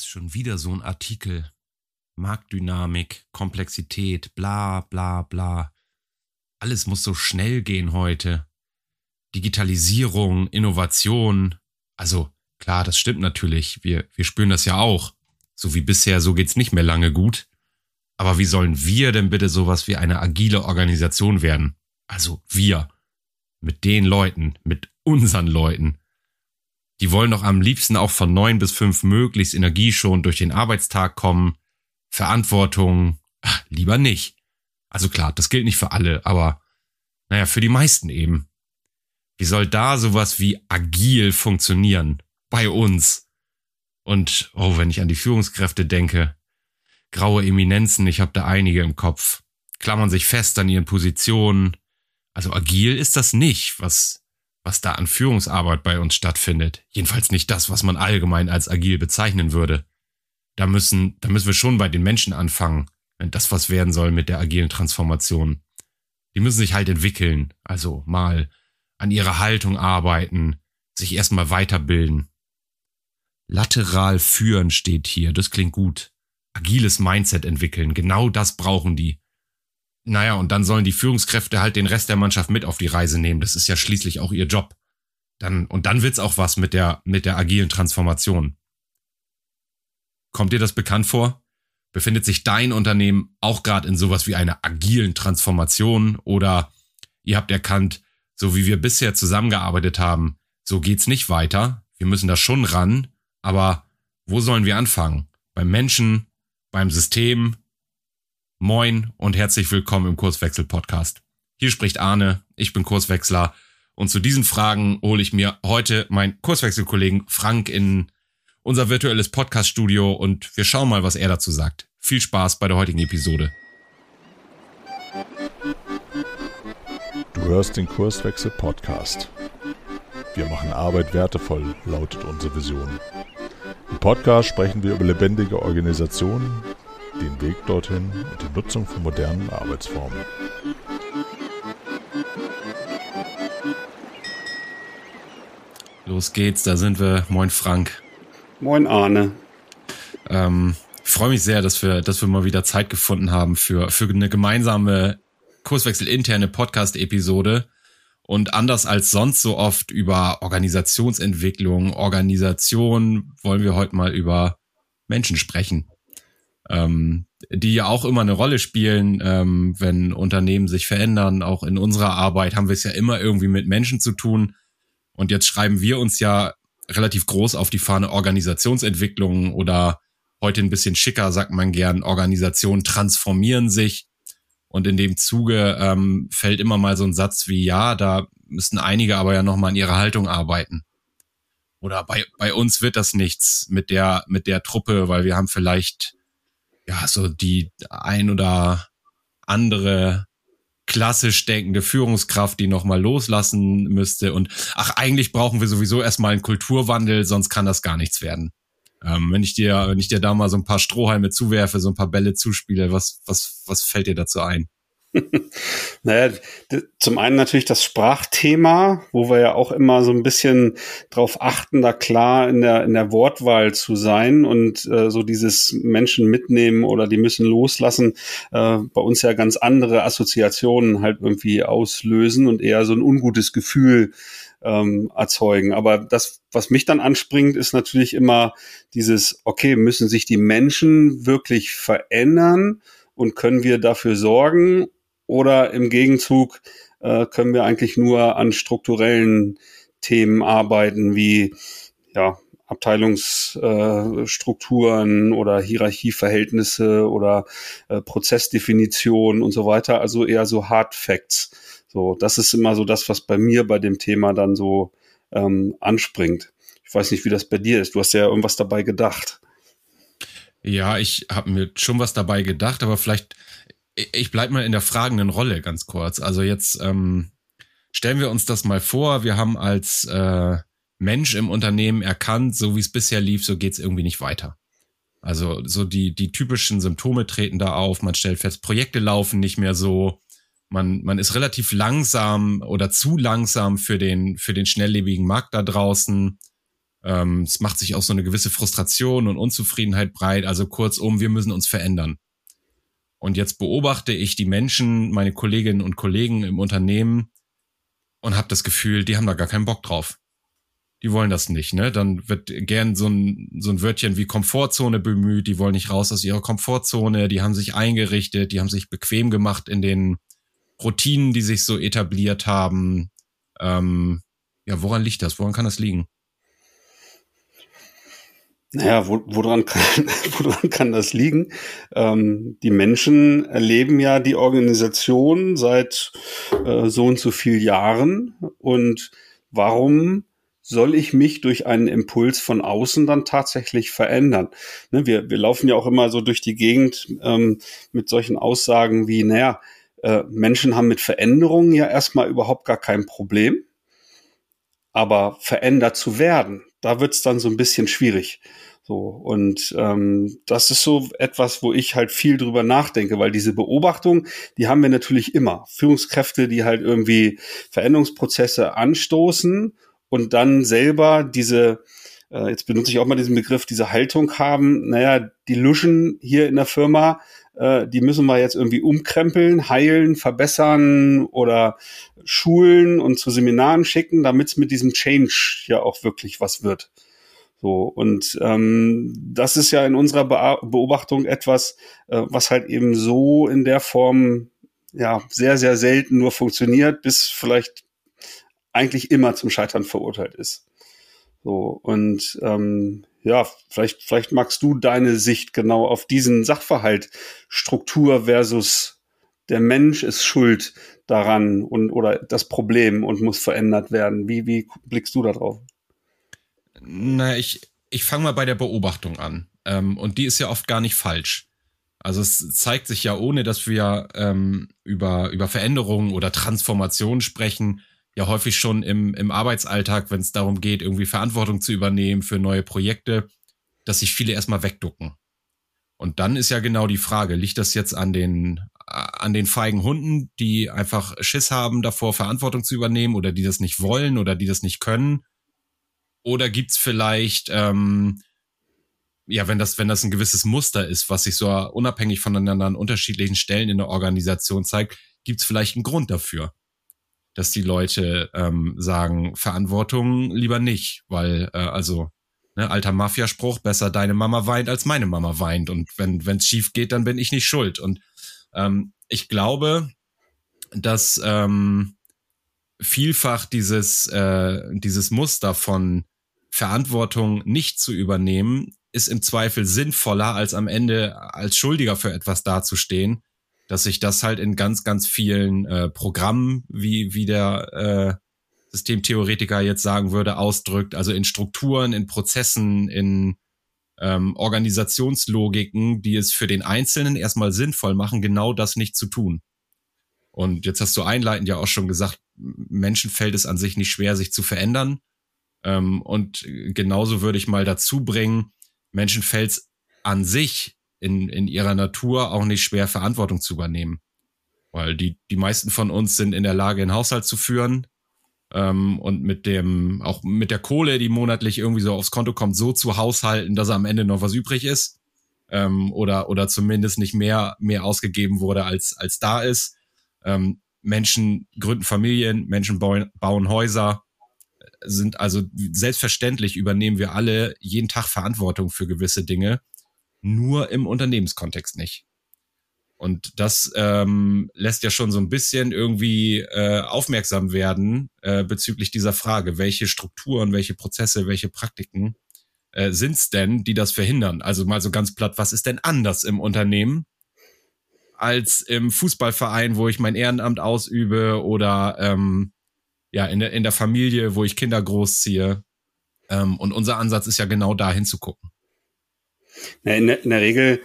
ist schon wieder so ein Artikel. Marktdynamik, Komplexität, bla bla bla. Alles muss so schnell gehen heute. Digitalisierung, Innovation. Also klar, das stimmt natürlich. Wir, wir spüren das ja auch. So wie bisher, so geht's nicht mehr lange gut. Aber wie sollen wir denn bitte sowas wie eine agile Organisation werden? Also wir. Mit den Leuten, mit unseren Leuten. Die wollen doch am liebsten auch von neun bis fünf möglichst energieschonend durch den Arbeitstag kommen. Verantwortung, ach, lieber nicht. Also klar, das gilt nicht für alle, aber naja, für die meisten eben. Wie soll da sowas wie agil funktionieren? Bei uns. Und, oh, wenn ich an die Führungskräfte denke, graue Eminenzen, ich habe da einige im Kopf, klammern sich fest an ihren Positionen. Also agil ist das nicht, was, was da an Führungsarbeit bei uns stattfindet. Jedenfalls nicht das, was man allgemein als agil bezeichnen würde. Da müssen, da müssen wir schon bei den Menschen anfangen, wenn das was werden soll mit der agilen Transformation. Die müssen sich halt entwickeln, also mal an ihrer Haltung arbeiten, sich erstmal weiterbilden. Lateral führen steht hier, das klingt gut. Agiles Mindset entwickeln, genau das brauchen die. Naja, und dann sollen die Führungskräfte halt den Rest der Mannschaft mit auf die Reise nehmen. Das ist ja schließlich auch ihr Job. Dann, und dann wird's auch was mit der, mit der agilen Transformation. Kommt dir das bekannt vor? Befindet sich dein Unternehmen auch gerade in sowas wie einer agilen Transformation oder ihr habt erkannt, so wie wir bisher zusammengearbeitet haben, so geht's nicht weiter. Wir müssen da schon ran, aber wo sollen wir anfangen? Beim Menschen, beim System? Moin und herzlich willkommen im Kurswechsel Podcast. Hier spricht Arne, ich bin Kurswechsler und zu diesen Fragen hole ich mir heute meinen Kurswechselkollegen Frank in unser virtuelles Podcast-Studio und wir schauen mal, was er dazu sagt. Viel Spaß bei der heutigen Episode. Du hörst den Kurswechsel Podcast. Wir machen Arbeit wertevoll, lautet unsere Vision. Im Podcast sprechen wir über lebendige Organisationen, den Weg dorthin und die Nutzung von modernen Arbeitsformen. Los geht's, da sind wir. Moin Frank. Moin Arne. Ähm, ich freue mich sehr, dass wir, dass wir mal wieder Zeit gefunden haben für, für eine gemeinsame Kurswechsel interne Podcast-Episode und anders als sonst so oft über Organisationsentwicklung, Organisation wollen wir heute mal über Menschen sprechen, ähm, die ja auch immer eine Rolle spielen, ähm, wenn Unternehmen sich verändern. Auch in unserer Arbeit haben wir es ja immer irgendwie mit Menschen zu tun. Und jetzt schreiben wir uns ja relativ groß auf die Fahne Organisationsentwicklung oder heute ein bisschen schicker sagt man gern, Organisationen transformieren sich. Und in dem Zuge ähm, fällt immer mal so ein Satz wie, ja, da müssen einige aber ja nochmal an ihrer Haltung arbeiten. Oder bei, bei uns wird das nichts mit der, mit der Truppe, weil wir haben vielleicht, ja, so die ein oder andere klassisch denkende Führungskraft, die nochmal loslassen müsste. Und ach, eigentlich brauchen wir sowieso erstmal einen Kulturwandel, sonst kann das gar nichts werden. Ähm, wenn ich dir, wenn ich dir da mal so ein paar Strohhalme zuwerfe, so ein paar Bälle zuspiele, was, was, was fällt dir dazu ein? naja, zum einen natürlich das Sprachthema, wo wir ja auch immer so ein bisschen drauf achten, da klar in der, in der Wortwahl zu sein und äh, so dieses Menschen mitnehmen oder die müssen loslassen, äh, bei uns ja ganz andere Assoziationen halt irgendwie auslösen und eher so ein ungutes Gefühl ähm, erzeugen. Aber das, was mich dann anspringt, ist natürlich immer dieses, okay, müssen sich die Menschen wirklich verändern und können wir dafür sorgen? Oder im Gegenzug äh, können wir eigentlich nur an strukturellen Themen arbeiten, wie ja, Abteilungsstrukturen äh, oder Hierarchieverhältnisse oder äh, Prozessdefinitionen und so weiter. Also eher so Hard Facts. So, das ist immer so das, was bei mir bei dem Thema dann so ähm, anspringt. Ich weiß nicht, wie das bei dir ist. Du hast ja irgendwas dabei gedacht. Ja, ich habe mir schon was dabei gedacht, aber vielleicht, ich bleib mal in der fragenden Rolle ganz kurz. Also jetzt ähm, stellen wir uns das mal vor, wir haben als äh, Mensch im Unternehmen erkannt, so wie es bisher lief, so geht's irgendwie nicht weiter. Also so die, die typischen Symptome treten da auf, man stellt fest, Projekte laufen nicht mehr so, man, man ist relativ langsam oder zu langsam für den, für den schnelllebigen Markt da draußen. Ähm, es macht sich auch so eine gewisse Frustration und Unzufriedenheit breit. Also kurzum, wir müssen uns verändern. Und jetzt beobachte ich die Menschen, meine Kolleginnen und Kollegen im Unternehmen und habe das Gefühl, die haben da gar keinen Bock drauf. Die wollen das nicht, ne? Dann wird gern so ein, so ein Wörtchen wie Komfortzone bemüht. Die wollen nicht raus aus ihrer Komfortzone. Die haben sich eingerichtet. Die haben sich bequem gemacht in den Routinen, die sich so etabliert haben. Ähm, ja, woran liegt das? Woran kann das liegen? Naja, wo, woran, kann, woran kann das liegen? Ähm, die Menschen erleben ja die Organisation seit äh, so und so viel Jahren. Und warum soll ich mich durch einen Impuls von außen dann tatsächlich verändern? Ne, wir, wir laufen ja auch immer so durch die Gegend ähm, mit solchen Aussagen wie, naja, äh, Menschen haben mit Veränderungen ja erstmal überhaupt gar kein Problem. Aber verändert zu werden, da wird's dann so ein bisschen schwierig. So, und ähm, das ist so etwas, wo ich halt viel drüber nachdenke, weil diese Beobachtung, die haben wir natürlich immer. Führungskräfte, die halt irgendwie Veränderungsprozesse anstoßen und dann selber diese, äh, jetzt benutze ich auch mal diesen Begriff, diese Haltung haben, naja, die Luschen hier in der Firma, äh, die müssen wir jetzt irgendwie umkrempeln, heilen, verbessern oder schulen und zu Seminaren schicken, damit es mit diesem Change ja auch wirklich was wird. So, und ähm, das ist ja in unserer Be Beobachtung etwas, äh, was halt eben so in der Form ja sehr, sehr selten nur funktioniert, bis vielleicht eigentlich immer zum Scheitern verurteilt ist. So, und ähm, ja, vielleicht, vielleicht magst du deine Sicht genau auf diesen Sachverhalt Struktur versus der Mensch ist schuld daran und oder das Problem und muss verändert werden. Wie, wie blickst du da drauf? Na, ich, ich fange mal bei der Beobachtung an. Ähm, und die ist ja oft gar nicht falsch. Also es zeigt sich ja, ohne dass wir ähm, über, über Veränderungen oder Transformationen sprechen, ja häufig schon im, im Arbeitsalltag, wenn es darum geht, irgendwie Verantwortung zu übernehmen für neue Projekte, dass sich viele erstmal wegducken. Und dann ist ja genau die Frage, liegt das jetzt an den, an den feigen Hunden, die einfach Schiss haben davor, Verantwortung zu übernehmen oder die das nicht wollen oder die das nicht können? Oder gibt's vielleicht, ähm, ja, wenn das, wenn das ein gewisses Muster ist, was sich so unabhängig voneinander an unterschiedlichen Stellen in der Organisation zeigt, gibt's vielleicht einen Grund dafür, dass die Leute ähm, sagen, Verantwortung lieber nicht, weil, äh, also, ne, alter Mafiaspruch, besser deine Mama weint, als meine Mama weint. Und wenn wenn's schief geht, dann bin ich nicht schuld. Und ähm, ich glaube, dass ähm, vielfach dieses, äh, dieses Muster von Verantwortung nicht zu übernehmen, ist im Zweifel sinnvoller, als am Ende als Schuldiger für etwas dazustehen, dass sich das halt in ganz, ganz vielen äh, Programmen, wie, wie der äh, Systemtheoretiker jetzt sagen würde, ausdrückt, also in Strukturen, in Prozessen, in ähm, Organisationslogiken, die es für den Einzelnen erstmal sinnvoll machen, genau das nicht zu tun. Und jetzt hast du einleitend ja auch schon gesagt, Menschen fällt es an sich nicht schwer, sich zu verändern. Ähm, und genauso würde ich mal dazu bringen, Menschen fällt es an sich in, in ihrer Natur auch nicht schwer, Verantwortung zu übernehmen. Weil die, die meisten von uns sind in der Lage, einen Haushalt zu führen ähm, und mit dem, auch mit der Kohle, die monatlich irgendwie so aufs Konto kommt, so zu haushalten, dass am Ende noch was übrig ist. Ähm, oder, oder zumindest nicht mehr, mehr ausgegeben wurde, als, als da ist. Ähm, Menschen gründen Familien, Menschen bauen, bauen Häuser, sind also selbstverständlich übernehmen wir alle jeden Tag Verantwortung für gewisse Dinge, nur im Unternehmenskontext nicht. Und das ähm, lässt ja schon so ein bisschen irgendwie äh, aufmerksam werden äh, bezüglich dieser Frage, welche Strukturen, welche Prozesse, welche Praktiken äh, sind es denn, die das verhindern? Also mal so ganz platt, was ist denn anders im Unternehmen als im Fußballverein, wo ich mein Ehrenamt ausübe oder ähm, ja, in der, in der Familie, wo ich Kinder großziehe. Ähm, und unser Ansatz ist ja genau da hinzugucken. In der, in der Regel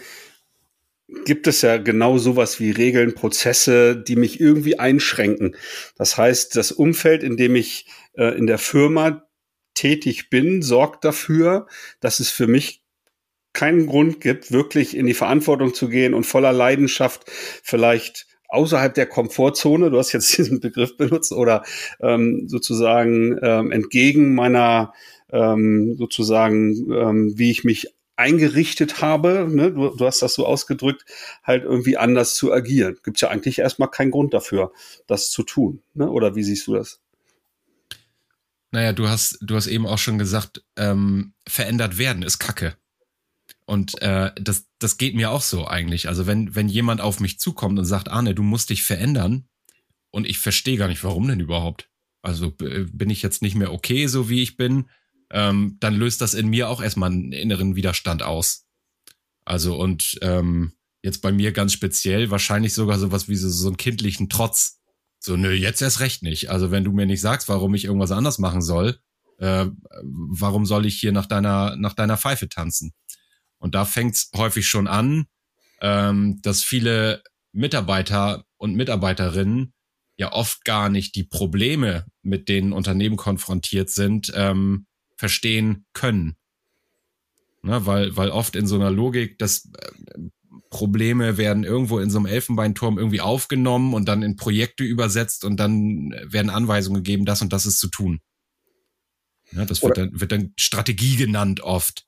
gibt es ja genau sowas wie Regeln, Prozesse, die mich irgendwie einschränken. Das heißt, das Umfeld, in dem ich äh, in der Firma tätig bin, sorgt dafür, dass es für mich keinen Grund gibt, wirklich in die Verantwortung zu gehen und voller Leidenschaft vielleicht außerhalb der Komfortzone, du hast jetzt diesen Begriff benutzt, oder ähm, sozusagen ähm, entgegen meiner ähm, sozusagen, ähm, wie ich mich eingerichtet habe, ne, du, du hast das so ausgedrückt, halt irgendwie anders zu agieren. Gibt es ja eigentlich erstmal keinen Grund dafür, das zu tun. Ne? Oder wie siehst du das? Naja, du hast, du hast eben auch schon gesagt, ähm, verändert werden ist Kacke. Und äh, das, das geht mir auch so eigentlich. Also wenn, wenn jemand auf mich zukommt und sagt, Arne, du musst dich verändern, und ich verstehe gar nicht, warum denn überhaupt. Also bin ich jetzt nicht mehr okay, so wie ich bin, ähm, dann löst das in mir auch erstmal einen inneren Widerstand aus. Also und ähm, jetzt bei mir ganz speziell wahrscheinlich sogar sowas wie so, so einen kindlichen Trotz. So, nö, jetzt erst recht nicht. Also wenn du mir nicht sagst, warum ich irgendwas anders machen soll, äh, warum soll ich hier nach deiner, nach deiner Pfeife tanzen? Und da fängt's häufig schon an, ähm, dass viele Mitarbeiter und Mitarbeiterinnen ja oft gar nicht die Probleme, mit denen Unternehmen konfrontiert sind, ähm, verstehen können. Ne, weil, weil oft in so einer Logik, dass äh, Probleme werden irgendwo in so einem Elfenbeinturm irgendwie aufgenommen und dann in Projekte übersetzt und dann werden Anweisungen gegeben, das und das ist zu tun. Ja, das wird dann, wird dann Strategie genannt oft.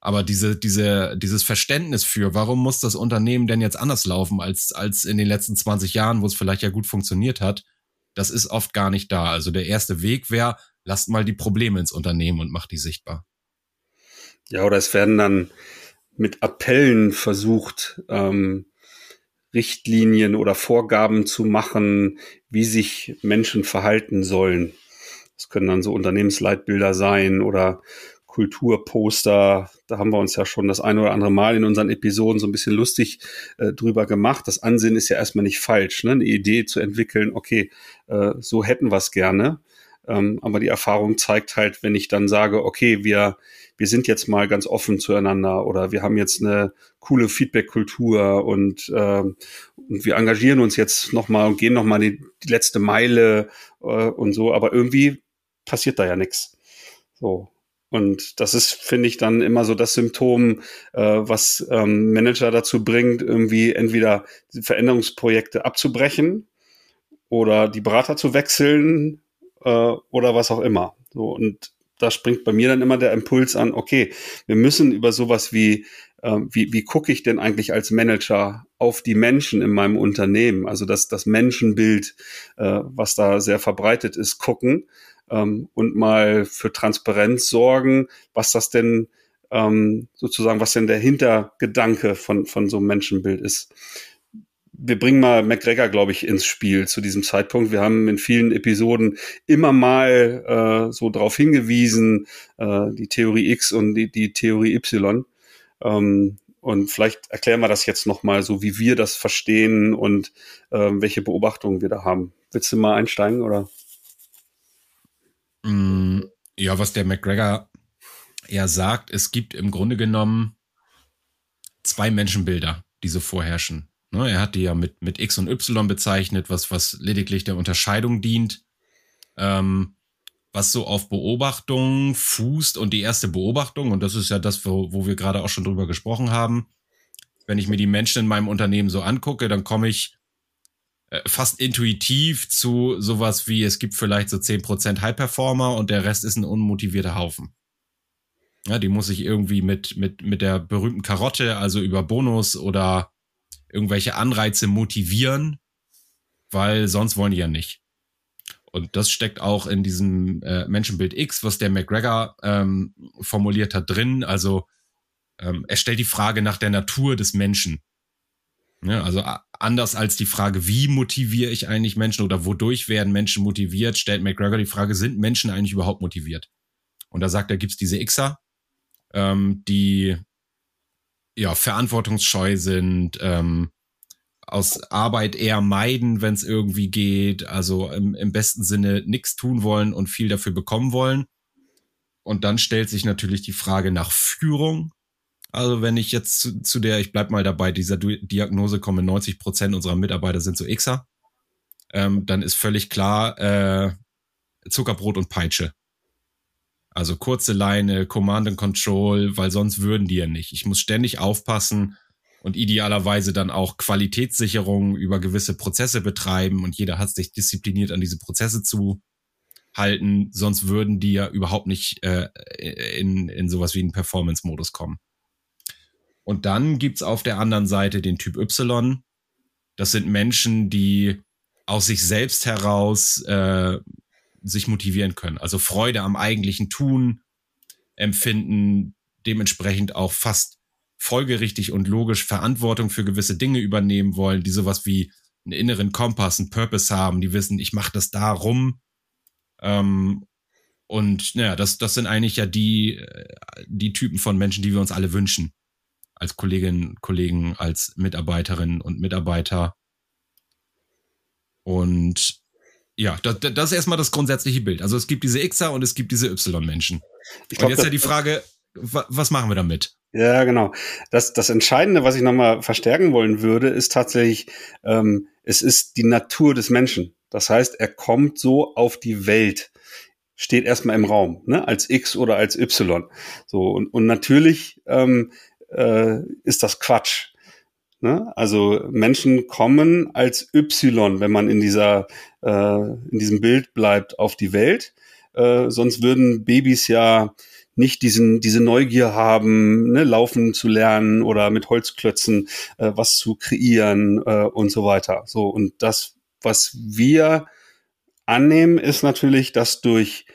Aber diese, diese, dieses Verständnis für, warum muss das Unternehmen denn jetzt anders laufen als, als in den letzten 20 Jahren, wo es vielleicht ja gut funktioniert hat, das ist oft gar nicht da. Also der erste Weg wäre, lasst mal die Probleme ins Unternehmen und macht die sichtbar. Ja, oder es werden dann mit Appellen versucht, ähm, Richtlinien oder Vorgaben zu machen, wie sich Menschen verhalten sollen. Das können dann so Unternehmensleitbilder sein oder Kulturposter. Da haben wir uns ja schon das eine oder andere Mal in unseren Episoden so ein bisschen lustig äh, drüber gemacht. Das Ansehen ist ja erstmal nicht falsch, ne? eine Idee zu entwickeln, okay, äh, so hätten wir es gerne. Ähm, aber die Erfahrung zeigt halt, wenn ich dann sage, okay, wir, wir sind jetzt mal ganz offen zueinander oder wir haben jetzt eine coole Feedback-Kultur und, äh, und wir engagieren uns jetzt nochmal und gehen nochmal die, die letzte Meile äh, und so, aber irgendwie passiert da ja nichts. So. Und das ist, finde ich, dann immer so das Symptom, äh, was ähm, Manager dazu bringt, irgendwie entweder Veränderungsprojekte abzubrechen oder die Berater zu wechseln äh, oder was auch immer. So, und da springt bei mir dann immer der Impuls an, okay, wir müssen über sowas wie, äh, wie, wie gucke ich denn eigentlich als Manager auf die Menschen in meinem Unternehmen, also das, das Menschenbild, äh, was da sehr verbreitet ist, gucken ähm, und mal für Transparenz sorgen, was das denn ähm, sozusagen, was denn der Hintergedanke von, von so einem Menschenbild ist. Wir bringen mal McGregor, glaube ich, ins Spiel zu diesem Zeitpunkt. Wir haben in vielen Episoden immer mal äh, so darauf hingewiesen, äh, die Theorie X und die, die Theorie Y. Ähm, und vielleicht erklären wir das jetzt nochmal so, wie wir das verstehen und äh, welche Beobachtungen wir da haben. Willst du mal einsteigen oder? Mm, ja, was der McGregor eher sagt, es gibt im Grunde genommen zwei Menschenbilder, die so vorherrschen. Ne, er hat die ja mit, mit X und Y bezeichnet, was, was lediglich der Unterscheidung dient, ähm, was so auf Beobachtung fußt und die erste Beobachtung, und das ist ja das, wo, wo wir gerade auch schon drüber gesprochen haben, wenn ich mir die Menschen in meinem Unternehmen so angucke, dann komme ich äh, fast intuitiv zu sowas wie, es gibt vielleicht so zehn Prozent High-Performer und der Rest ist ein unmotivierter Haufen. Ja, die muss ich irgendwie mit, mit, mit der berühmten Karotte, also über Bonus oder irgendwelche Anreize motivieren, weil sonst wollen die ja nicht. Und das steckt auch in diesem äh, Menschenbild X, was der McGregor ähm, formuliert hat, drin. Also ähm, er stellt die Frage nach der Natur des Menschen. Ja, also anders als die Frage, wie motiviere ich eigentlich Menschen oder wodurch werden Menschen motiviert, stellt McGregor die Frage, sind Menschen eigentlich überhaupt motiviert? Und da sagt er, gibt es diese Xer, ähm, die ja verantwortungsscheu sind, ähm, aus Arbeit eher meiden, wenn es irgendwie geht, also im, im besten Sinne nichts tun wollen und viel dafür bekommen wollen. Und dann stellt sich natürlich die Frage nach Führung also wenn ich jetzt zu, zu der, ich bleib mal dabei, dieser Diagnose komme, 90 Prozent unserer Mitarbeiter sind so Xer, ähm, dann ist völlig klar äh, Zuckerbrot und Peitsche. Also kurze Leine, Command and Control, weil sonst würden die ja nicht. Ich muss ständig aufpassen und idealerweise dann auch Qualitätssicherung über gewisse Prozesse betreiben und jeder hat sich diszipliniert an diese Prozesse zu halten, sonst würden die ja überhaupt nicht äh, in, in sowas wie einen Performance-Modus kommen. Und dann gibt's auf der anderen Seite den Typ Y. Das sind Menschen, die aus sich selbst heraus äh, sich motivieren können. Also Freude am eigentlichen Tun empfinden, dementsprechend auch fast folgerichtig und logisch Verantwortung für gewisse Dinge übernehmen wollen, die sowas wie einen inneren Kompass, einen Purpose haben, die wissen, ich mache das darum. Ähm, und naja, das, das sind eigentlich ja die, äh, die Typen von Menschen, die wir uns alle wünschen. Als Kolleginnen, Kollegen, als Mitarbeiterinnen und Mitarbeiter. Und ja, das, das ist erstmal das grundsätzliche Bild. Also es gibt diese Xer und es gibt diese Y-Menschen. Und jetzt ja die Frage, was machen wir damit? Ja, genau. Das, das Entscheidende, was ich nochmal verstärken wollen würde, ist tatsächlich, ähm, es ist die Natur des Menschen. Das heißt, er kommt so auf die Welt, steht erstmal im Raum, ne, als X oder als Y. So, und, und natürlich ähm, äh, ist das Quatsch. Ne? Also Menschen kommen als Y, wenn man in dieser äh, in diesem Bild bleibt, auf die Welt. Äh, sonst würden Babys ja nicht diesen, diese Neugier haben, ne, laufen zu lernen oder mit Holzklötzen äh, was zu kreieren äh, und so weiter. So, und das, was wir annehmen, ist natürlich, dass durch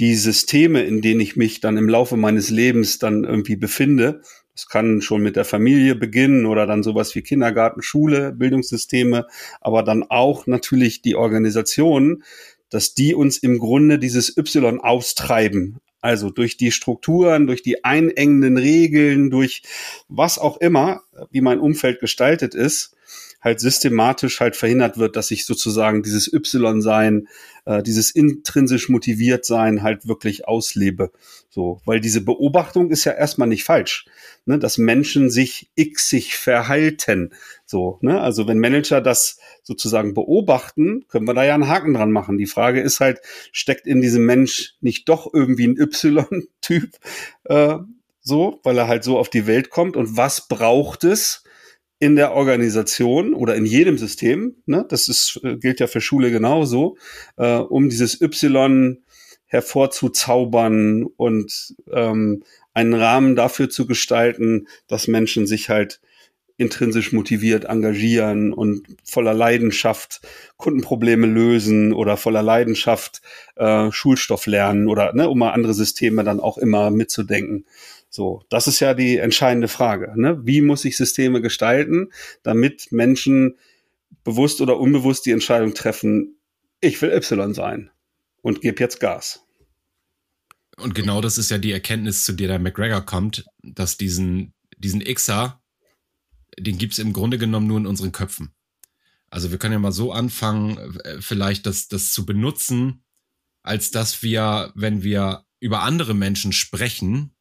die Systeme, in denen ich mich dann im Laufe meines Lebens dann irgendwie befinde, das kann schon mit der Familie beginnen oder dann sowas wie Kindergarten, Schule, Bildungssysteme, aber dann auch natürlich die Organisationen, dass die uns im Grunde dieses Y austreiben. Also durch die Strukturen, durch die einengenden Regeln, durch was auch immer, wie mein Umfeld gestaltet ist, halt systematisch halt verhindert wird, dass ich sozusagen dieses Y-Sein, äh, dieses intrinsisch motiviert sein halt wirklich auslebe. So, weil diese Beobachtung ist ja erstmal nicht falsch, ne, dass Menschen sich xig verhalten. So, ne, also wenn Manager das sozusagen beobachten, können wir da ja einen Haken dran machen. Die Frage ist halt, steckt in diesem Mensch nicht doch irgendwie ein Y-Typ, äh, so, weil er halt so auf die Welt kommt und was braucht es, in der Organisation oder in jedem System, ne, das ist, äh, gilt ja für Schule genauso, äh, um dieses Y hervorzuzaubern und ähm, einen Rahmen dafür zu gestalten, dass Menschen sich halt intrinsisch motiviert engagieren und voller Leidenschaft Kundenprobleme lösen oder voller Leidenschaft äh, Schulstoff lernen oder ne, um mal andere Systeme dann auch immer mitzudenken. So, das ist ja die entscheidende Frage. Ne? Wie muss ich Systeme gestalten, damit Menschen bewusst oder unbewusst die Entscheidung treffen, ich will Y sein und gebe jetzt Gas. Und genau das ist ja die Erkenntnis, zu der der McGregor kommt, dass diesen, diesen Xer, den gibt's im Grunde genommen nur in unseren Köpfen. Also wir können ja mal so anfangen, äh, vielleicht das, das zu benutzen, als dass wir, wenn wir über andere Menschen sprechen,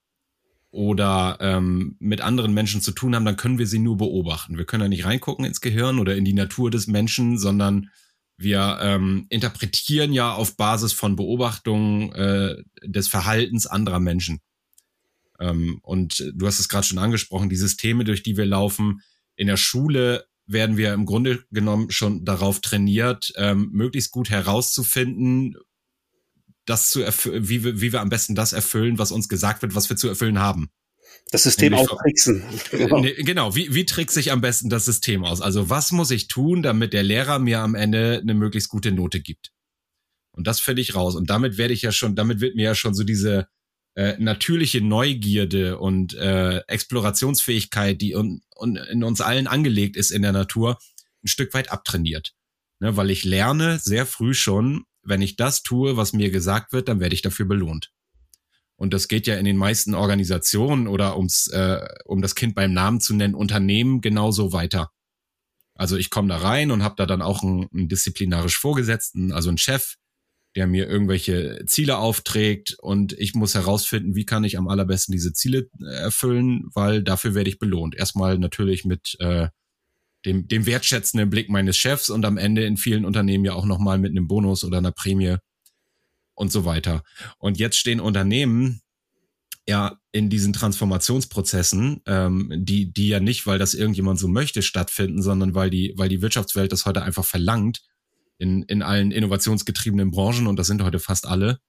oder ähm, mit anderen Menschen zu tun haben, dann können wir sie nur beobachten. Wir können da nicht reingucken ins Gehirn oder in die Natur des Menschen, sondern wir ähm, interpretieren ja auf Basis von Beobachtungen äh, des Verhaltens anderer Menschen. Ähm, und du hast es gerade schon angesprochen, die Systeme, durch die wir laufen, in der Schule werden wir im Grunde genommen schon darauf trainiert, ähm, möglichst gut herauszufinden, das zu erfüllen, wie wir, wie wir am besten das erfüllen, was uns gesagt wird, was wir zu erfüllen haben. Das System auch tricksen. Genau. genau. Wie, wie trickse ich am besten das System aus? Also was muss ich tun, damit der Lehrer mir am Ende eine möglichst gute Note gibt? Und das finde ich raus. Und damit werde ich ja schon, damit wird mir ja schon so diese äh, natürliche Neugierde und äh, Explorationsfähigkeit, die un, un, in uns allen angelegt ist in der Natur, ein Stück weit abtrainiert. Ne, weil ich lerne sehr früh schon, wenn ich das tue, was mir gesagt wird, dann werde ich dafür belohnt. Und das geht ja in den meisten Organisationen oder ums, äh, um das Kind beim Namen zu nennen, Unternehmen genauso weiter. Also ich komme da rein und habe da dann auch einen, einen disziplinarisch Vorgesetzten, also einen Chef, der mir irgendwelche Ziele aufträgt und ich muss herausfinden, wie kann ich am allerbesten diese Ziele äh, erfüllen, weil dafür werde ich belohnt. Erstmal natürlich mit äh, dem, dem wertschätzenden Blick meines Chefs und am Ende in vielen Unternehmen ja auch nochmal mit einem Bonus oder einer Prämie und so weiter. Und jetzt stehen Unternehmen ja in diesen Transformationsprozessen, ähm, die, die ja nicht, weil das irgendjemand so möchte, stattfinden, sondern weil die, weil die Wirtschaftswelt das heute einfach verlangt, in, in allen innovationsgetriebenen Branchen, und das sind heute fast alle,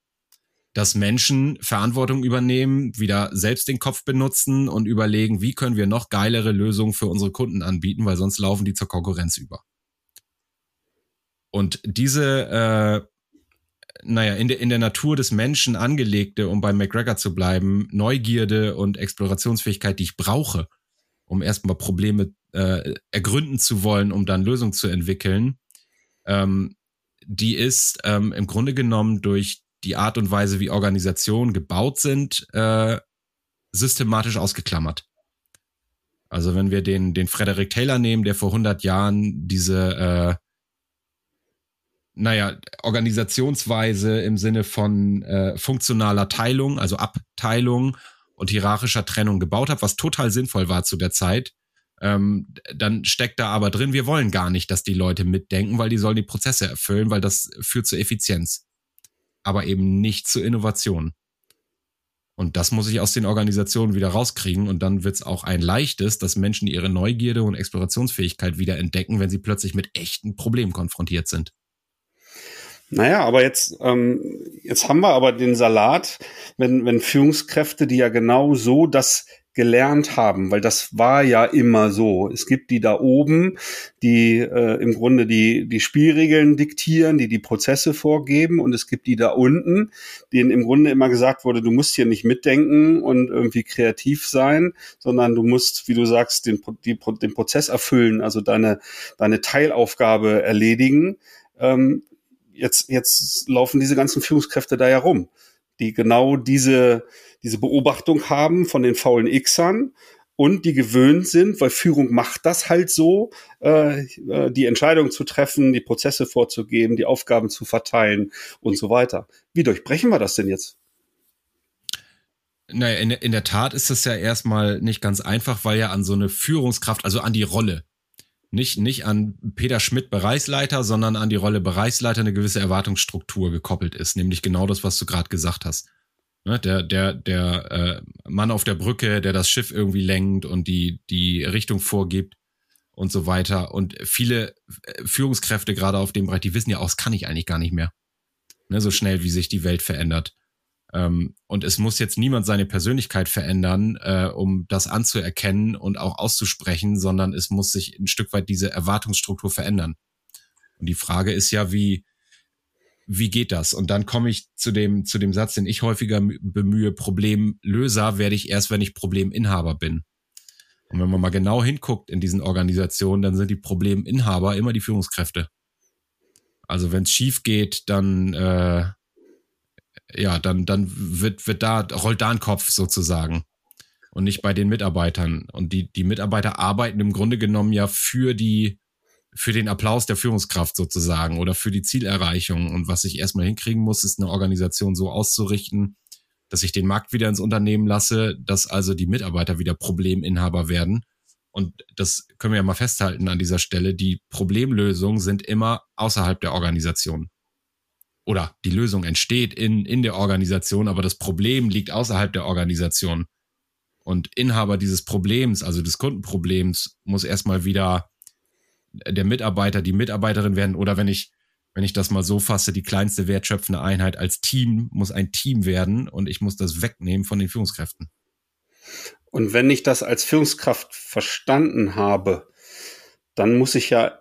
dass Menschen Verantwortung übernehmen, wieder selbst den Kopf benutzen und überlegen, wie können wir noch geilere Lösungen für unsere Kunden anbieten, weil sonst laufen die zur Konkurrenz über. Und diese, äh, naja, in der, in der Natur des Menschen angelegte, um bei McGregor zu bleiben, Neugierde und Explorationsfähigkeit, die ich brauche, um erstmal Probleme äh, ergründen zu wollen, um dann Lösungen zu entwickeln, ähm, die ist ähm, im Grunde genommen durch die Art und Weise, wie Organisationen gebaut sind, äh, systematisch ausgeklammert. Also wenn wir den, den Frederick Taylor nehmen, der vor 100 Jahren diese, äh, naja, Organisationsweise im Sinne von äh, funktionaler Teilung, also Abteilung und hierarchischer Trennung gebaut hat, was total sinnvoll war zu der Zeit, ähm, dann steckt da aber drin, wir wollen gar nicht, dass die Leute mitdenken, weil die sollen die Prozesse erfüllen, weil das führt zu Effizienz aber eben nicht zur Innovation. Und das muss ich aus den Organisationen wieder rauskriegen. Und dann wird es auch ein leichtes, dass Menschen ihre Neugierde und Explorationsfähigkeit wieder entdecken, wenn sie plötzlich mit echten Problemen konfrontiert sind. Naja, aber jetzt, ähm, jetzt haben wir aber den Salat, wenn, wenn Führungskräfte, die ja genau so das gelernt haben, weil das war ja immer so. Es gibt die da oben, die äh, im Grunde die, die Spielregeln diktieren, die die Prozesse vorgeben und es gibt die da unten, denen im Grunde immer gesagt wurde, du musst hier nicht mitdenken und irgendwie kreativ sein, sondern du musst, wie du sagst, den, die, den Prozess erfüllen, also deine, deine Teilaufgabe erledigen. Ähm, jetzt, jetzt laufen diese ganzen Führungskräfte da ja rum, die genau diese diese Beobachtung haben von den faulen Xern und die gewöhnt sind, weil Führung macht das halt so, äh, äh, die Entscheidung zu treffen, die Prozesse vorzugeben, die Aufgaben zu verteilen und so weiter. Wie durchbrechen wir das denn jetzt? Naja, in, in der Tat ist es ja erstmal nicht ganz einfach, weil ja an so eine Führungskraft, also an die Rolle, nicht, nicht an Peter Schmidt Bereichsleiter, sondern an die Rolle Bereichsleiter eine gewisse Erwartungsstruktur gekoppelt ist, nämlich genau das, was du gerade gesagt hast. Ne, der der, der äh, Mann auf der Brücke, der das Schiff irgendwie lenkt und die, die Richtung vorgibt und so weiter. Und viele äh, Führungskräfte gerade auf dem Bereich, die wissen ja auch, das kann ich eigentlich gar nicht mehr. Ne, so schnell, wie sich die Welt verändert. Ähm, und es muss jetzt niemand seine Persönlichkeit verändern, äh, um das anzuerkennen und auch auszusprechen, sondern es muss sich ein Stück weit diese Erwartungsstruktur verändern. Und die Frage ist ja, wie, wie geht das? Und dann komme ich zu dem, zu dem Satz, den ich häufiger bemühe, Problemlöser werde ich erst, wenn ich Probleminhaber bin. Und wenn man mal genau hinguckt in diesen Organisationen, dann sind die Probleminhaber immer die Führungskräfte. Also wenn es schief geht, dann äh, ja, dann dann wird wird da rollt da ein Kopf sozusagen und nicht bei den Mitarbeitern. Und die die Mitarbeiter arbeiten im Grunde genommen ja für die für den Applaus der Führungskraft sozusagen oder für die Zielerreichung. Und was ich erstmal hinkriegen muss, ist eine Organisation so auszurichten, dass ich den Markt wieder ins Unternehmen lasse, dass also die Mitarbeiter wieder Probleminhaber werden. Und das können wir ja mal festhalten an dieser Stelle. Die Problemlösungen sind immer außerhalb der Organisation. Oder die Lösung entsteht in, in der Organisation, aber das Problem liegt außerhalb der Organisation. Und Inhaber dieses Problems, also des Kundenproblems, muss erstmal wieder der Mitarbeiter, die Mitarbeiterin werden oder wenn ich, wenn ich das mal so fasse, die kleinste wertschöpfende Einheit als Team muss ein Team werden und ich muss das wegnehmen von den Führungskräften. Und wenn ich das als Führungskraft verstanden habe, dann muss ich ja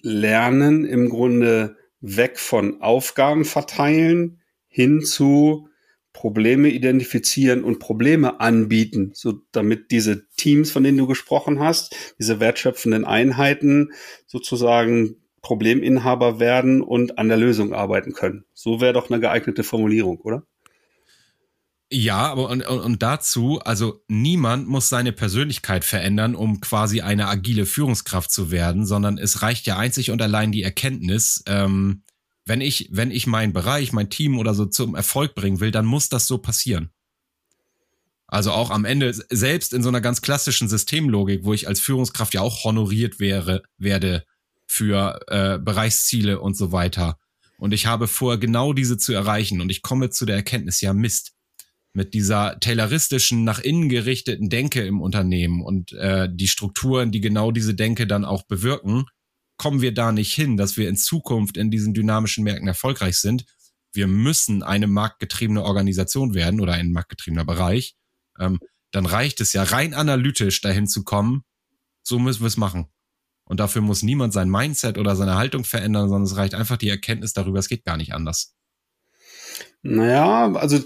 lernen, im Grunde weg von Aufgaben verteilen hin zu Probleme identifizieren und Probleme anbieten, so damit diese Teams, von denen du gesprochen hast, diese wertschöpfenden Einheiten sozusagen Probleminhaber werden und an der Lösung arbeiten können. So wäre doch eine geeignete Formulierung, oder? Ja, aber und, und dazu, also niemand muss seine Persönlichkeit verändern, um quasi eine agile Führungskraft zu werden, sondern es reicht ja einzig und allein die Erkenntnis, ähm, wenn ich, wenn ich meinen Bereich, mein Team oder so zum Erfolg bringen will, dann muss das so passieren. Also auch am Ende, selbst in so einer ganz klassischen Systemlogik, wo ich als Führungskraft ja auch honoriert wäre, werde für äh, Bereichsziele und so weiter. Und ich habe vor, genau diese zu erreichen. Und ich komme zu der Erkenntnis, ja Mist, mit dieser tayloristischen, nach innen gerichteten Denke im Unternehmen und äh, die Strukturen, die genau diese Denke dann auch bewirken, kommen wir da nicht hin, dass wir in Zukunft in diesen dynamischen Märkten erfolgreich sind. Wir müssen eine marktgetriebene Organisation werden oder ein marktgetriebener Bereich. Ähm, dann reicht es ja rein analytisch dahin zu kommen. So müssen wir es machen. Und dafür muss niemand sein Mindset oder seine Haltung verändern, sondern es reicht einfach die Erkenntnis darüber, es geht gar nicht anders. Naja, also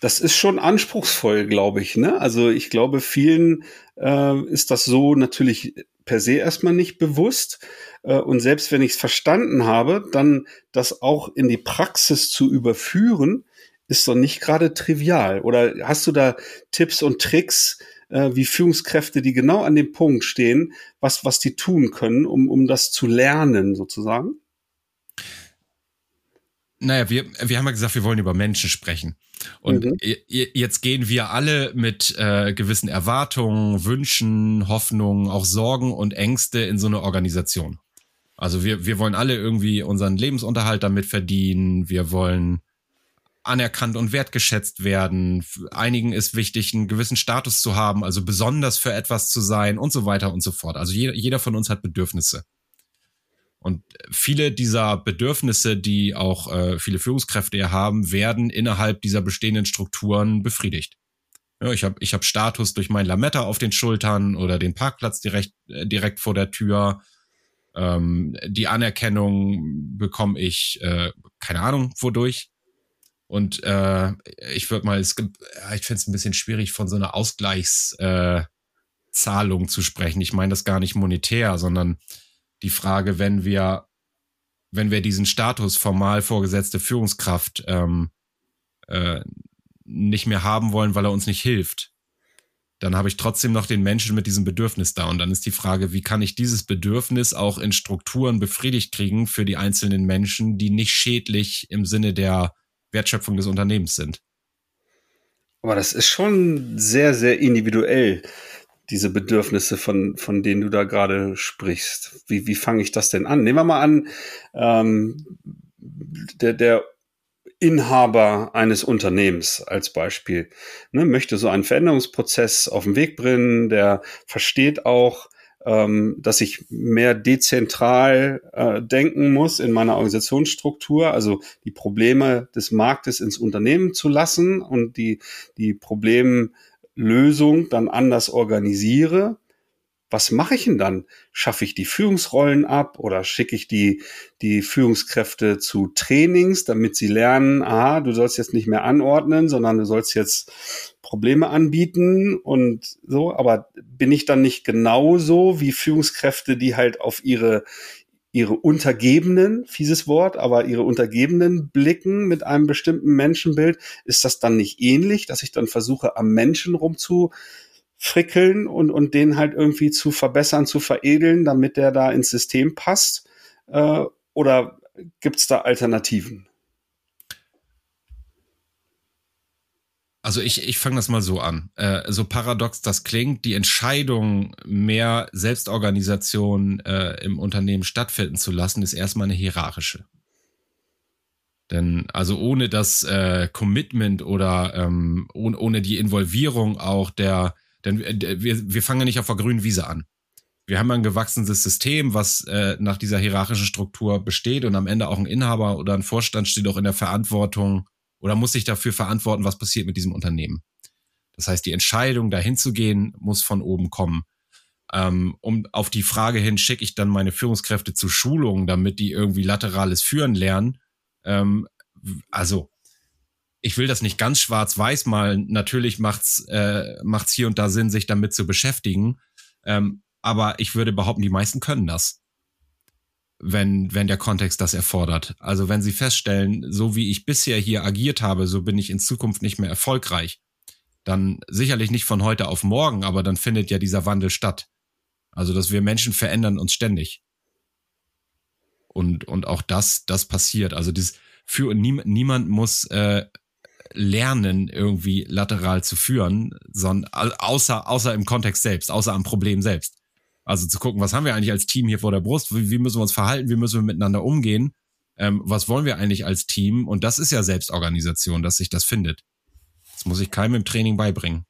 das ist schon anspruchsvoll, glaube ich. Ne? Also ich glaube, vielen äh, ist das so natürlich per se erstmal nicht bewusst. Äh, und selbst wenn ich es verstanden habe, dann das auch in die Praxis zu überführen, ist doch nicht gerade trivial. Oder hast du da Tipps und Tricks, äh, wie Führungskräfte, die genau an dem Punkt stehen, was, was die tun können, um, um das zu lernen, sozusagen? Naja, wir, wir haben ja gesagt, wir wollen über Menschen sprechen. Und mhm. jetzt gehen wir alle mit äh, gewissen Erwartungen, Wünschen, Hoffnungen, auch Sorgen und Ängste in so eine Organisation. Also wir, wir wollen alle irgendwie unseren Lebensunterhalt damit verdienen. Wir wollen anerkannt und wertgeschätzt werden. Einigen ist wichtig, einen gewissen Status zu haben, also besonders für etwas zu sein und so weiter und so fort. Also jeder, jeder von uns hat Bedürfnisse. Und viele dieser Bedürfnisse, die auch äh, viele Führungskräfte ja haben, werden innerhalb dieser bestehenden Strukturen befriedigt. Ja, ich habe ich hab Status durch mein Lametta auf den Schultern oder den Parkplatz direkt, äh, direkt vor der Tür. Ähm, die Anerkennung bekomme ich, äh, keine Ahnung, wodurch. Und äh, ich würde mal, es gibt, ich finde es ein bisschen schwierig, von so einer Ausgleichszahlung äh, zu sprechen. Ich meine das gar nicht monetär, sondern die Frage, wenn wir, wenn wir diesen Status formal vorgesetzte Führungskraft ähm, äh, nicht mehr haben wollen, weil er uns nicht hilft, dann habe ich trotzdem noch den Menschen mit diesem Bedürfnis da. Und dann ist die Frage, wie kann ich dieses Bedürfnis auch in Strukturen befriedigt kriegen für die einzelnen Menschen, die nicht schädlich im Sinne der Wertschöpfung des Unternehmens sind. Aber das ist schon sehr, sehr individuell diese Bedürfnisse, von, von denen du da gerade sprichst. Wie, wie fange ich das denn an? Nehmen wir mal an, ähm, der, der Inhaber eines Unternehmens als Beispiel ne, möchte so einen Veränderungsprozess auf den Weg bringen, der versteht auch, ähm, dass ich mehr dezentral äh, denken muss in meiner Organisationsstruktur, also die Probleme des Marktes ins Unternehmen zu lassen und die, die Probleme Lösung dann anders organisiere, was mache ich denn dann? Schaffe ich die Führungsrollen ab oder schicke ich die, die Führungskräfte zu Trainings, damit sie lernen, aha, du sollst jetzt nicht mehr anordnen, sondern du sollst jetzt Probleme anbieten und so, aber bin ich dann nicht genauso wie Führungskräfte, die halt auf ihre, ihre Untergebenen, fieses Wort, aber ihre Untergebenen blicken mit einem bestimmten Menschenbild, ist das dann nicht ähnlich, dass ich dann versuche, am Menschen rumzufrickeln und, und den halt irgendwie zu verbessern, zu veredeln, damit der da ins System passt? Äh, oder gibt's da Alternativen? Also ich, ich fange das mal so an. Äh, so paradox das klingt, die Entscheidung, mehr Selbstorganisation äh, im Unternehmen stattfinden zu lassen, ist erstmal eine hierarchische. Denn also ohne das äh, Commitment oder ähm, ohne, ohne die Involvierung auch der, denn äh, wir, wir fangen ja nicht auf der grünen Wiese an. Wir haben ein gewachsenes System, was äh, nach dieser hierarchischen Struktur besteht und am Ende auch ein Inhaber oder ein Vorstand steht auch in der Verantwortung, oder muss sich dafür verantworten, was passiert mit diesem Unternehmen. Das heißt, die Entscheidung, dahin zu gehen, muss von oben kommen. Ähm, um auf die Frage hin, schicke ich dann meine Führungskräfte zu Schulungen, damit die irgendwie laterales Führen lernen. Ähm, also, ich will das nicht ganz schwarz-weiß malen. Natürlich macht's äh, macht's hier und da Sinn, sich damit zu beschäftigen. Ähm, aber ich würde behaupten, die meisten können das wenn, wenn der Kontext das erfordert. Also wenn Sie feststellen, so wie ich bisher hier agiert habe, so bin ich in Zukunft nicht mehr erfolgreich, dann sicherlich nicht von heute auf morgen, aber dann findet ja dieser Wandel statt. Also dass wir Menschen verändern uns ständig. Und, und auch das, das passiert. Also das für nie, niemand muss äh, lernen, irgendwie lateral zu führen, sondern außer, außer im Kontext selbst, außer am Problem selbst. Also zu gucken, was haben wir eigentlich als Team hier vor der Brust? Wie, wie müssen wir uns verhalten? Wie müssen wir miteinander umgehen? Ähm, was wollen wir eigentlich als Team? Und das ist ja Selbstorganisation, dass sich das findet. Das muss ich keinem im Training beibringen.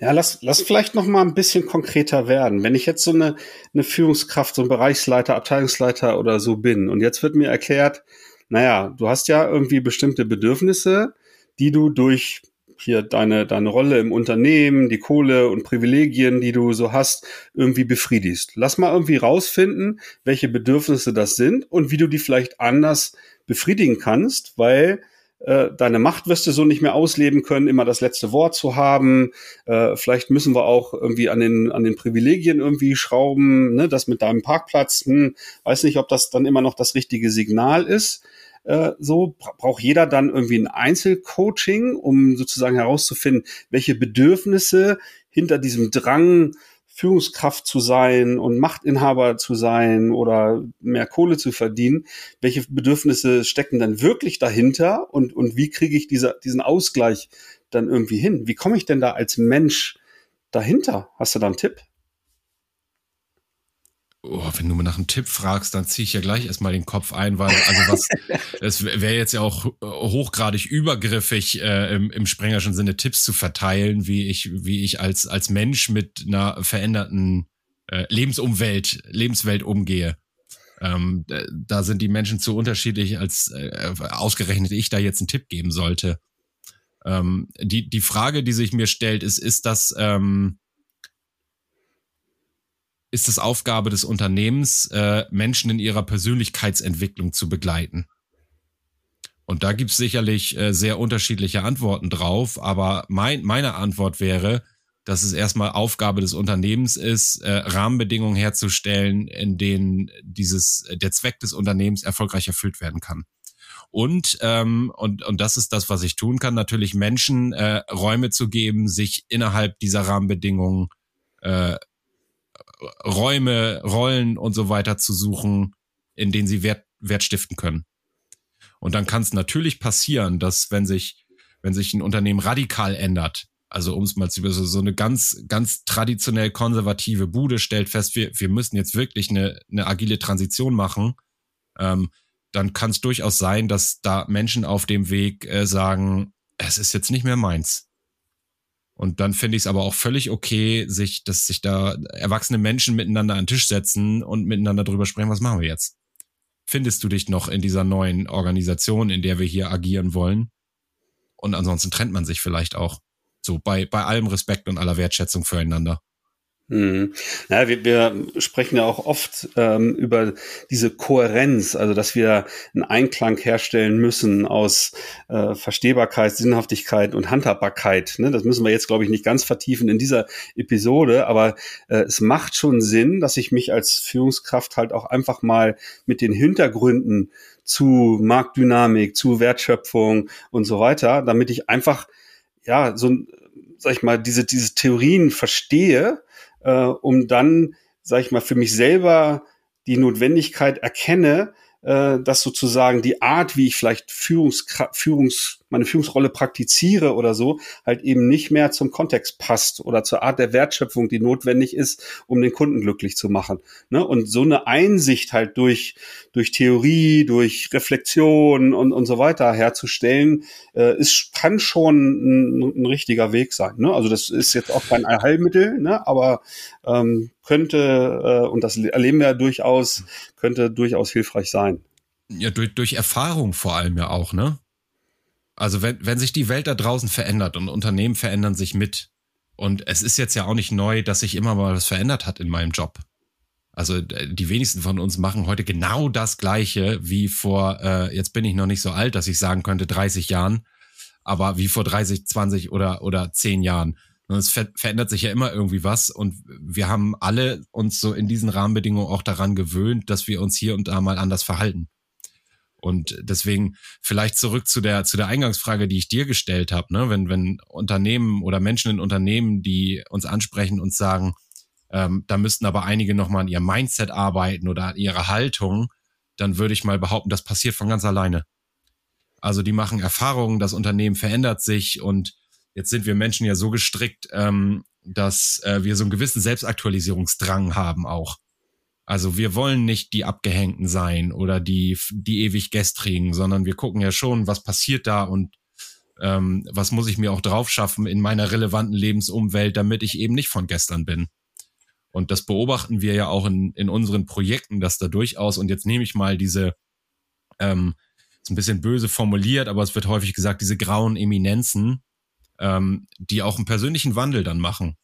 Ja, lass, lass vielleicht noch mal ein bisschen konkreter werden. Wenn ich jetzt so eine, eine Führungskraft, so ein Bereichsleiter, Abteilungsleiter oder so bin und jetzt wird mir erklärt, naja, du hast ja irgendwie bestimmte Bedürfnisse, die du durch hier deine, deine Rolle im Unternehmen, die Kohle und Privilegien, die du so hast, irgendwie befriedigst. Lass mal irgendwie rausfinden, welche Bedürfnisse das sind und wie du die vielleicht anders befriedigen kannst, weil äh, deine Macht wirst du so nicht mehr ausleben können, immer das letzte Wort zu haben. Äh, vielleicht müssen wir auch irgendwie an den, an den Privilegien irgendwie schrauben, ne? das mit deinem Parkplatz. Hm, weiß nicht, ob das dann immer noch das richtige Signal ist. Äh, so braucht jeder dann irgendwie ein Einzelcoaching, um sozusagen herauszufinden, welche Bedürfnisse hinter diesem Drang Führungskraft zu sein und Machtinhaber zu sein oder mehr Kohle zu verdienen, welche Bedürfnisse stecken dann wirklich dahinter und, und wie kriege ich diese, diesen Ausgleich dann irgendwie hin? Wie komme ich denn da als Mensch dahinter? Hast du da einen Tipp? Oh, wenn du mir nach einem Tipp fragst, dann ziehe ich ja gleich erstmal den Kopf ein, weil, also was, es wäre jetzt ja auch hochgradig übergriffig, äh, im, im sprengerschen Sinne Tipps zu verteilen, wie ich, wie ich als, als Mensch mit einer veränderten äh, Lebensumwelt, Lebenswelt umgehe. Ähm, da sind die Menschen zu unterschiedlich, als äh, ausgerechnet ich da jetzt einen Tipp geben sollte. Ähm, die, die Frage, die sich mir stellt, ist, ist das, ähm, ist es Aufgabe des Unternehmens, äh, Menschen in ihrer Persönlichkeitsentwicklung zu begleiten. Und da gibt es sicherlich äh, sehr unterschiedliche Antworten drauf, aber mein, meine Antwort wäre, dass es erstmal Aufgabe des Unternehmens ist, äh, Rahmenbedingungen herzustellen, in denen dieses der Zweck des Unternehmens erfolgreich erfüllt werden kann. Und ähm, und und das ist das, was ich tun kann, natürlich Menschen äh, Räume zu geben, sich innerhalb dieser Rahmenbedingungen äh, Räume, Rollen und so weiter zu suchen, in denen sie Wert, Wert stiften können. Und dann kann es natürlich passieren, dass wenn sich, wenn sich ein Unternehmen radikal ändert, also um es mal zu so, eine ganz, ganz traditionell konservative Bude stellt fest, wir, wir müssen jetzt wirklich eine, eine agile Transition machen, ähm, dann kann es durchaus sein, dass da Menschen auf dem Weg äh, sagen, es ist jetzt nicht mehr meins. Und dann finde ich es aber auch völlig okay, sich, dass sich da erwachsene Menschen miteinander an den Tisch setzen und miteinander drüber sprechen, was machen wir jetzt? Findest du dich noch in dieser neuen Organisation, in der wir hier agieren wollen? Und ansonsten trennt man sich vielleicht auch. So bei, bei allem Respekt und aller Wertschätzung füreinander. Hm. Ja, wir, wir sprechen ja auch oft ähm, über diese Kohärenz, also dass wir einen Einklang herstellen müssen aus äh, Verstehbarkeit, Sinnhaftigkeit und Handhabbarkeit. Ne? Das müssen wir jetzt, glaube ich, nicht ganz vertiefen in dieser Episode, aber äh, es macht schon Sinn, dass ich mich als Führungskraft halt auch einfach mal mit den Hintergründen zu Marktdynamik, zu Wertschöpfung und so weiter, damit ich einfach ja so sag ich mal, diese, diese Theorien verstehe äh, um dann, sag ich mal, für mich selber die Notwendigkeit erkenne, äh, dass sozusagen die Art, wie ich vielleicht Führungs, Führungs meine Führungsrolle praktiziere oder so, halt eben nicht mehr zum Kontext passt oder zur Art der Wertschöpfung, die notwendig ist, um den Kunden glücklich zu machen. Ne? Und so eine Einsicht halt durch, durch Theorie, durch Reflexion und, und so weiter herzustellen, äh, ist, kann schon ein, ein richtiger Weg sein. Ne? Also das ist jetzt auch kein Allheilmittel, ne? aber ähm, könnte, äh, und das erleben wir ja durchaus, könnte durchaus hilfreich sein. Ja, durch, durch Erfahrung vor allem ja auch, ne? Also wenn, wenn sich die Welt da draußen verändert und Unternehmen verändern sich mit, und es ist jetzt ja auch nicht neu, dass sich immer mal was verändert hat in meinem Job. Also die wenigsten von uns machen heute genau das Gleiche wie vor, äh, jetzt bin ich noch nicht so alt, dass ich sagen könnte 30 Jahren, aber wie vor 30, 20 oder, oder 10 Jahren. Und es ver verändert sich ja immer irgendwie was und wir haben alle uns so in diesen Rahmenbedingungen auch daran gewöhnt, dass wir uns hier und da mal anders verhalten. Und deswegen vielleicht zurück zu der zu der Eingangsfrage, die ich dir gestellt habe, ne? wenn wenn Unternehmen oder Menschen in Unternehmen, die uns ansprechen und sagen, ähm, da müssten aber einige noch mal an ihrem Mindset arbeiten oder an ihrer Haltung, dann würde ich mal behaupten, das passiert von ganz alleine. Also die machen Erfahrungen, das Unternehmen verändert sich und jetzt sind wir Menschen ja so gestrickt, ähm, dass äh, wir so einen gewissen Selbstaktualisierungsdrang haben auch. Also wir wollen nicht die Abgehängten sein oder die, die ewig gestrigen, sondern wir gucken ja schon, was passiert da und Ähm, was muss ich mir auch drauf schaffen in meiner relevanten Lebensumwelt, damit ich eben nicht von gestern bin? Und das beobachten wir ja auch in, in unseren Projekten, dass da durchaus, und jetzt nehme ich mal diese, ähm, ist ein bisschen böse formuliert, aber es wird häufig gesagt, diese grauen Eminenzen, ähm, die auch einen persönlichen Wandel dann machen.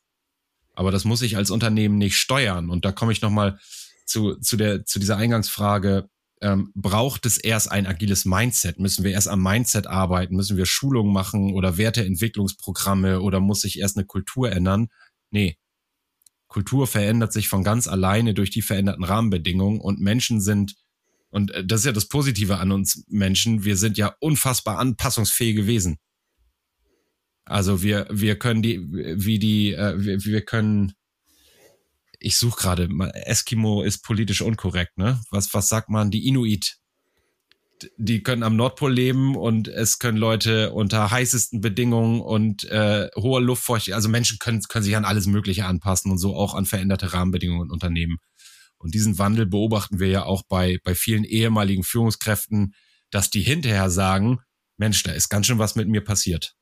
Aber das muss ich als Unternehmen nicht steuern. Und da komme ich nochmal zu, zu, der, zu dieser Eingangsfrage, ähm, braucht es erst ein agiles Mindset? Müssen wir erst am Mindset arbeiten? Müssen wir Schulungen machen oder Werteentwicklungsprogramme oder muss sich erst eine Kultur ändern? Nee. Kultur verändert sich von ganz alleine durch die veränderten Rahmenbedingungen und Menschen sind, und äh, das ist ja das Positive an uns Menschen, wir sind ja unfassbar anpassungsfähige Wesen. Also wir, wir können die, wie die, äh, wir, wir können, ich suche gerade, Eskimo ist politisch unkorrekt, ne? Was, was sagt man? Die Inuit. Die können am Nordpol leben und es können Leute unter heißesten Bedingungen und äh, hoher Luftfeuchtigkeit, also Menschen können, können sich an alles Mögliche anpassen und so auch an veränderte Rahmenbedingungen und Unternehmen. Und diesen Wandel beobachten wir ja auch bei, bei vielen ehemaligen Führungskräften, dass die hinterher sagen, Mensch, da ist ganz schön was mit mir passiert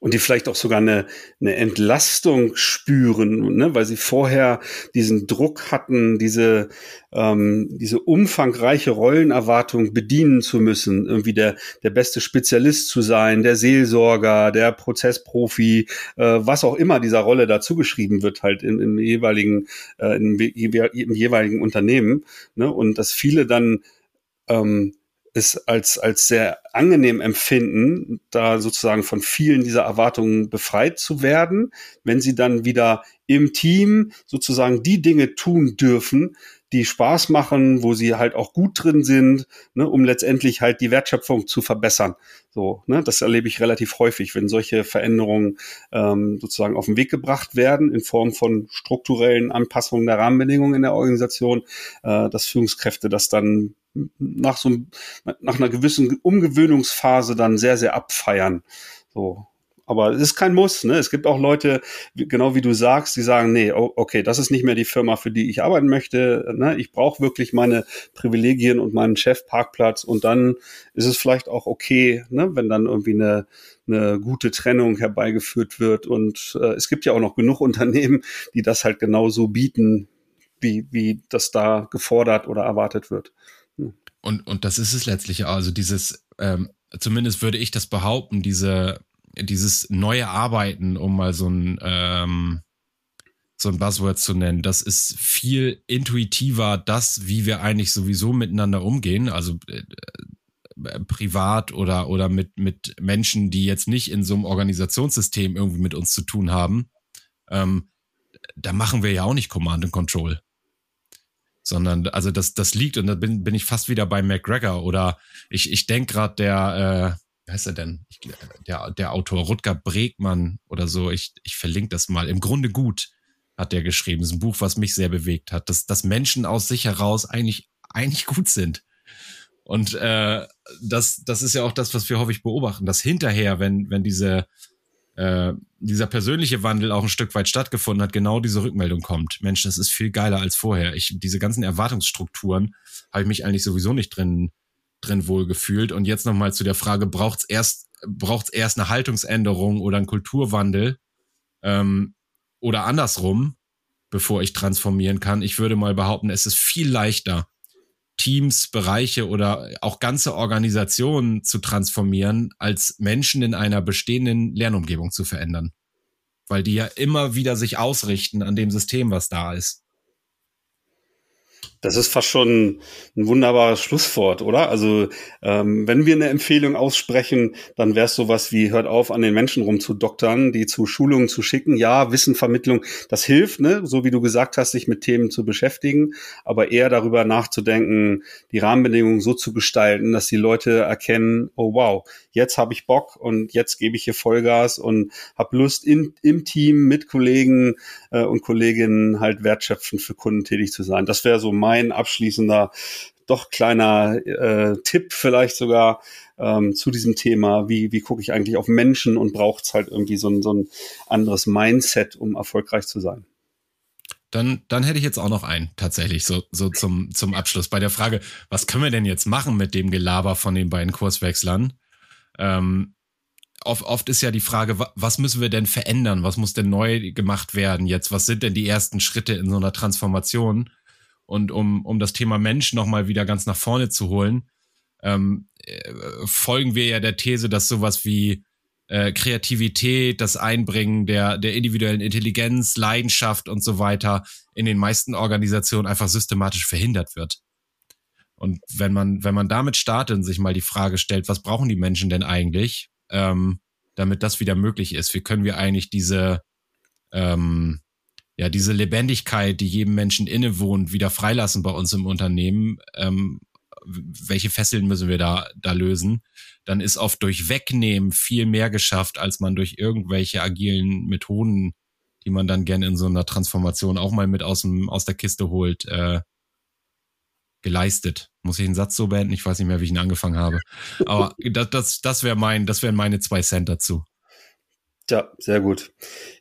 und die vielleicht auch sogar eine, eine Entlastung spüren, ne? weil sie vorher diesen Druck hatten, diese, ähm, diese umfangreiche Rollenerwartung bedienen zu müssen, irgendwie der, der beste Spezialist zu sein, der Seelsorger, der Prozessprofi, äh, was auch immer dieser Rolle dazu geschrieben wird, halt im, im jeweiligen, äh, im, im jeweiligen Unternehmen. Ne? Und dass viele dann ähm, es als, als sehr angenehm empfinden, da sozusagen von vielen dieser Erwartungen befreit zu werden, wenn sie dann wieder im Team sozusagen die Dinge tun dürfen, die Spaß machen, wo sie halt auch gut drin sind, ne, um letztendlich halt die Wertschöpfung zu verbessern. So, ne, das erlebe ich relativ häufig, wenn solche Veränderungen ähm, sozusagen auf den Weg gebracht werden in Form von strukturellen Anpassungen der Rahmenbedingungen in der Organisation, äh, dass Führungskräfte das dann nach so nach einer gewissen Umgewöhnungsphase dann sehr sehr abfeiern. So, aber es ist kein Muss. Ne? Es gibt auch Leute, genau wie du sagst, die sagen, nee, okay, das ist nicht mehr die Firma, für die ich arbeiten möchte. Ne? Ich brauche wirklich meine Privilegien und meinen Chefparkplatz. Und dann ist es vielleicht auch okay, ne? wenn dann irgendwie eine, eine gute Trennung herbeigeführt wird. Und äh, es gibt ja auch noch genug Unternehmen, die das halt genauso bieten, wie, wie das da gefordert oder erwartet wird. Und, und das ist es letztlich, also dieses, ähm, zumindest würde ich das behaupten, diese dieses neue Arbeiten, um mal so ein, ähm, so ein Buzzword zu nennen, das ist viel intuitiver, das, wie wir eigentlich sowieso miteinander umgehen, also äh, äh, privat oder, oder mit, mit Menschen, die jetzt nicht in so einem Organisationssystem irgendwie mit uns zu tun haben. Ähm, da machen wir ja auch nicht Command and Control. Sondern, also das, das liegt, und da bin, bin ich fast wieder bei McGregor oder ich, ich denke gerade der, äh, wie heißt er denn? Ich, der, der Autor Rutger Bregmann oder so, ich, ich verlinke das mal. Im Grunde gut hat der geschrieben. Ist ein Buch, was mich sehr bewegt hat, dass, dass Menschen aus sich heraus eigentlich, eigentlich gut sind. Und äh, das, das ist ja auch das, was wir häufig beobachten, dass hinterher, wenn, wenn diese, äh, dieser persönliche Wandel auch ein Stück weit stattgefunden hat, genau diese Rückmeldung kommt. Mensch, das ist viel geiler als vorher. Ich, diese ganzen Erwartungsstrukturen habe ich mich eigentlich sowieso nicht drin drin wohlgefühlt. Und jetzt nochmal zu der Frage, braucht es erst, braucht's erst eine Haltungsänderung oder einen Kulturwandel ähm, oder andersrum, bevor ich transformieren kann? Ich würde mal behaupten, es ist viel leichter, Teams, Bereiche oder auch ganze Organisationen zu transformieren, als Menschen in einer bestehenden Lernumgebung zu verändern. Weil die ja immer wieder sich ausrichten an dem System, was da ist. Das ist fast schon ein wunderbares Schlusswort, oder? Also ähm, wenn wir eine Empfehlung aussprechen, dann wäre es sowas wie, hört auf, an den Menschen rumzudoktern, die zu Schulungen zu schicken. Ja, Wissenvermittlung, das hilft, ne? so wie du gesagt hast, sich mit Themen zu beschäftigen, aber eher darüber nachzudenken, die Rahmenbedingungen so zu gestalten, dass die Leute erkennen, oh wow, jetzt habe ich Bock und jetzt gebe ich hier Vollgas und habe Lust, in, im Team mit Kollegen äh, und Kolleginnen halt wertschöpfend für Kunden tätig zu sein. Das wäre so mein mein abschließender, doch kleiner äh, Tipp vielleicht sogar ähm, zu diesem Thema. Wie, wie gucke ich eigentlich auf Menschen und braucht es halt irgendwie so ein, so ein anderes Mindset, um erfolgreich zu sein? Dann, dann hätte ich jetzt auch noch einen, tatsächlich, so, so zum, zum Abschluss. Bei der Frage, was können wir denn jetzt machen mit dem Gelaber von den beiden Kurswechslern? Ähm, oft, oft ist ja die Frage, was müssen wir denn verändern? Was muss denn neu gemacht werden jetzt? Was sind denn die ersten Schritte in so einer Transformation? Und um, um das Thema Mensch nochmal wieder ganz nach vorne zu holen, ähm, äh, folgen wir ja der These, dass sowas wie äh, Kreativität, das Einbringen der, der individuellen Intelligenz, Leidenschaft und so weiter in den meisten Organisationen einfach systematisch verhindert wird. Und wenn man, wenn man damit startet und sich mal die Frage stellt, was brauchen die Menschen denn eigentlich, ähm, damit das wieder möglich ist? Wie können wir eigentlich diese, ähm, ja, diese Lebendigkeit, die jedem Menschen innewohnt, wieder freilassen bei uns im Unternehmen? Ähm, welche Fesseln müssen wir da, da lösen? Dann ist oft durch Wegnehmen viel mehr geschafft, als man durch irgendwelche agilen Methoden, die man dann gerne in so einer Transformation auch mal mit aus, dem, aus der Kiste holt, äh, geleistet. Muss ich den Satz so beenden? Ich weiß nicht mehr, wie ich ihn angefangen habe. Aber das, das, das wäre mein, das wären meine zwei Cent dazu. Ja, sehr gut.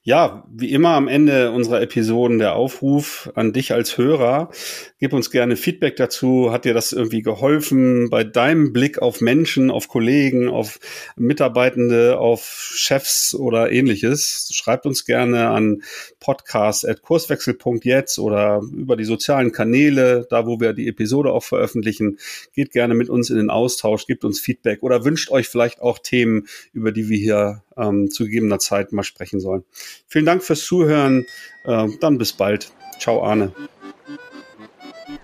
Ja, wie immer am Ende unserer Episoden der Aufruf an dich als Hörer. Gib uns gerne Feedback dazu. Hat dir das irgendwie geholfen bei deinem Blick auf Menschen, auf Kollegen, auf Mitarbeitende, auf Chefs oder ähnliches? Schreibt uns gerne an podcast.kurswechsel.jetzt oder über die sozialen Kanäle, da wo wir die Episode auch veröffentlichen. Geht gerne mit uns in den Austausch, gibt uns Feedback oder wünscht euch vielleicht auch Themen, über die wir hier ähm, zu gegebener Zeit mal sprechen sollen. Vielen Dank fürs Zuhören. Äh, dann bis bald. Ciao, Arne.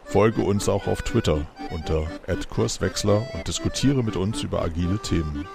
Folge uns auch auf Twitter unter @kurswechsler und diskutiere mit uns über agile Themen.